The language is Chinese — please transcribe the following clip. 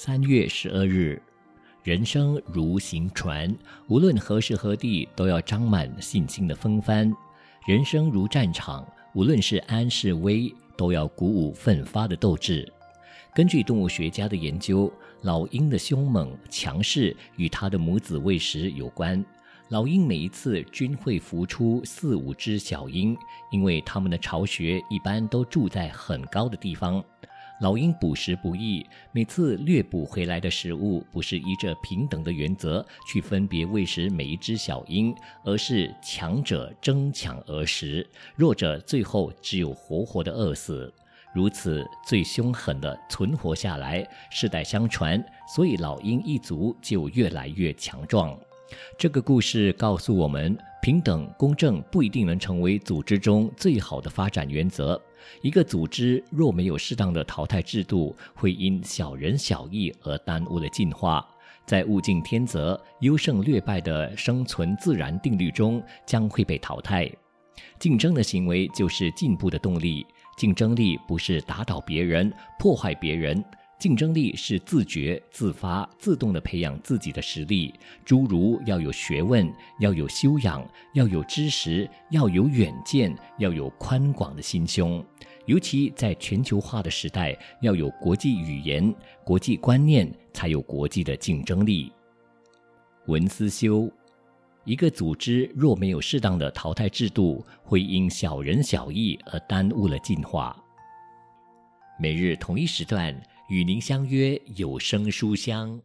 三月十二日，人生如行船，无论何时何地，都要张满信心的风帆；人生如战场，无论是安是危，都要鼓舞奋发的斗志。根据动物学家的研究，老鹰的凶猛强势与它的母子喂食有关。老鹰每一次均会孵出四五只小鹰，因为它们的巢穴一般都住在很高的地方。老鹰捕食不易，每次掠捕回来的食物不是依着平等的原则去分别喂食每一只小鹰，而是强者争抢而食，弱者最后只有活活的饿死。如此最凶狠的存活下来，世代相传，所以老鹰一族就越来越强壮。这个故事告诉我们，平等公正不一定能成为组织中最好的发展原则。一个组织若没有适当的淘汰制度，会因小人小义而耽误了进化。在物竞天择、优胜劣败的生存自然定律中，将会被淘汰。竞争的行为就是进步的动力。竞争力不是打倒别人、破坏别人。竞争力是自觉、自发、自动地培养自己的实力，诸如要有学问、要有修养、要有知识、要有远见、要有宽广的心胸。尤其在全球化的时代，要有国际语言、国际观念，才有国际的竞争力。文思修，一个组织若没有适当的淘汰制度，会因小人小义而耽误了进化。每日同一时段。与您相约有声书香。